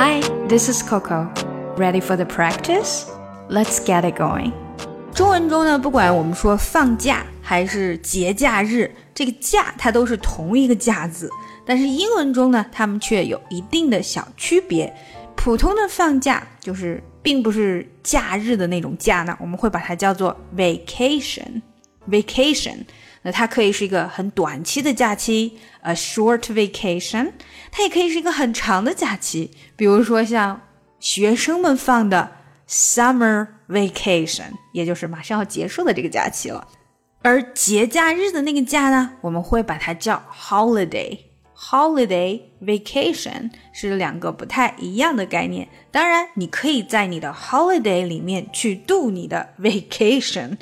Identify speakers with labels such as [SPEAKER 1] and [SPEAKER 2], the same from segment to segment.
[SPEAKER 1] Hi, this is Coco. Ready for the practice? Let's get it going.
[SPEAKER 2] 中文中呢，不管我们说放假还是节假日，这个“假”它都是同一个“假”字，但是英文中呢，它们却有一定的小区别。普通的放假就是并不是假日的那种假呢，我们会把它叫做 vacation。vacation，那它可以是一个很短期的假期，a short vacation，它也可以是一个很长的假期，比如说像学生们放的 summer vacation，也就是马上要结束的这个假期了。而节假日的那个假呢，我们会把它叫 holiday。holiday vacation 是两个不太一样的概念。当然，你可以在你的 holiday 里面去度你的 vacation。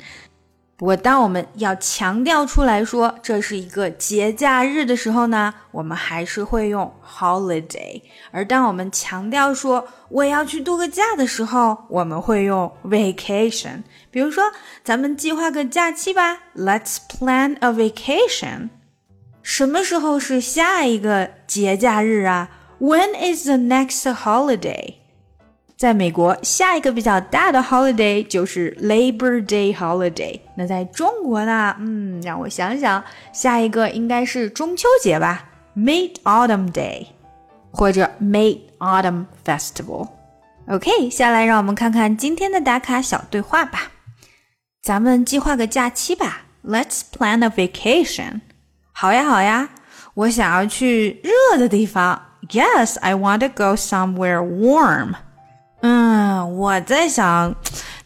[SPEAKER 2] 不过，当我们要强调出来说这是一个节假日的时候呢，我们还是会用 holiday；而当我们强调说我要去度个假的时候，我们会用 vacation。比如说，咱们计划个假期吧，Let's plan a vacation。什么时候是下一个节假日啊？When is the next holiday？在美国，下一个比较大的 holiday 就是 Labor Day holiday。那在中国呢？嗯，让我想想，下一个应该是中秋节吧，Mid Autumn Day，或者 Mid Autumn Festival。OK，下来让我们看看今天的打卡小对话吧。咱们计划个假期吧，Let's plan a vacation。好呀，好呀，我想要去热的地方。Yes, I want to go somewhere warm. 嗯，我在想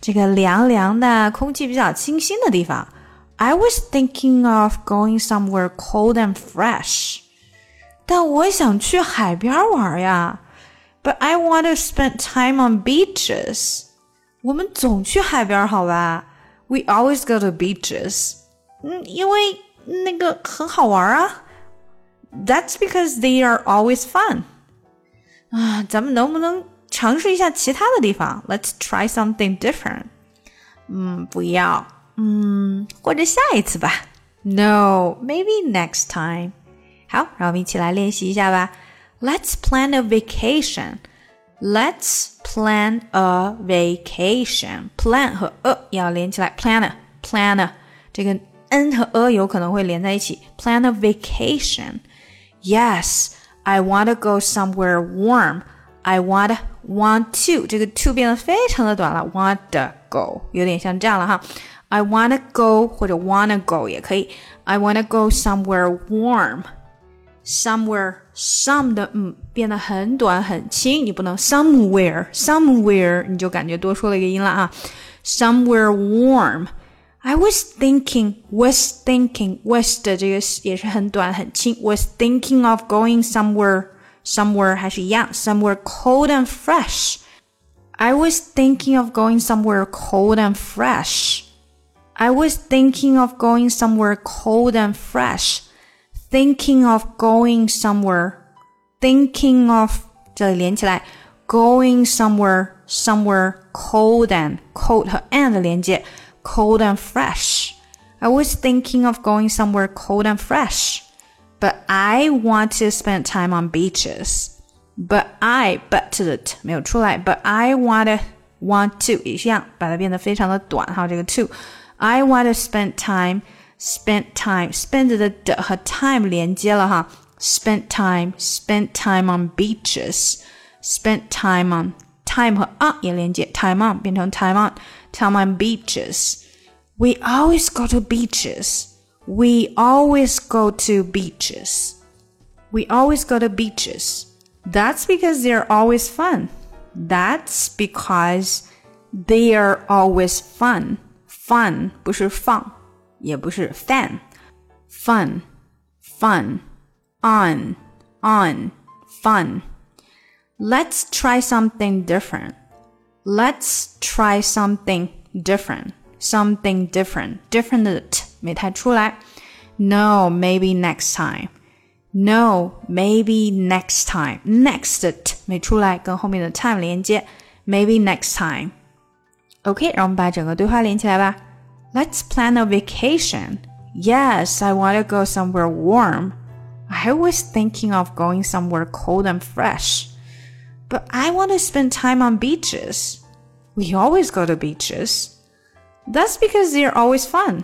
[SPEAKER 2] 这个凉凉的、空气比较清新的地方。I was thinking of going somewhere cold and fresh，但我想去海边玩呀。But I want to spend time on beaches。我们总去海边好吧？We always go to beaches。嗯，因为那个很好玩啊。That's because they are always fun。啊，咱们能不能？ 尝试一下其他的地方，Let's try something different。嗯，不要，嗯，或者下一次吧。No, maybe next time。好，让我们一起来练习一下吧。Let's plan a vacation. Let's plan a vacation. Plan 和 a 要连起来，planner planner 这个 n 和 a 有可能会连在一起。Plan a vacation. Yes, I want to go somewhere warm. I want want to 这个 to 变得非常的短了，want go 有点像这样了哈。I wanna go 或者 wanna go 也可以。I wanna go somewhere warm。somewhere some 的嗯变得很短很轻，你不能 somewhere somewhere 你就感觉多说了一个音了啊。Somewhere warm。I was thinking was thinking was 的这个也是很短很轻。Was thinking of going somewhere somewhere 还是一样，somewhere cold and fresh. I was thinking of going somewhere cold and fresh. I was thinking of going somewhere cold and fresh. Thinking of going somewhere. Thinking of 这里连起来，going somewhere somewhere cold and cold 和 and 连接，cold and fresh. I was thinking of going somewhere cold and fresh. But I want to spend time on beaches. But I but 的 t 没有出来。But I want to want to 也是一样，把它变得非常的短哈。这个 to I want to spend time spend time spend 的的和 time 连接了哈。Spend time spend time on beaches spend time on time 和 on 也连接，time on 变成 time on time on beaches. We always go to beaches. We always go to beaches. We always go to beaches. That's because they're always fun. That's because they are always fun. Fun 不是放，也不是 fan. Fun, fun, on, on, fun. Let's try something different. Let's try something different. Something different. Different 的 t 没太出来。No, maybe next time. No, maybe next time. Next t 没出来，跟后面的 time 连接。Maybe next time. OK，让我们把整个对话连起来吧。Let's plan a vacation. Yes, I want to go somewhere warm. I was thinking of going somewhere cold and fresh. But I want to spend time on beaches. We always go to beaches. That's because they're always fun.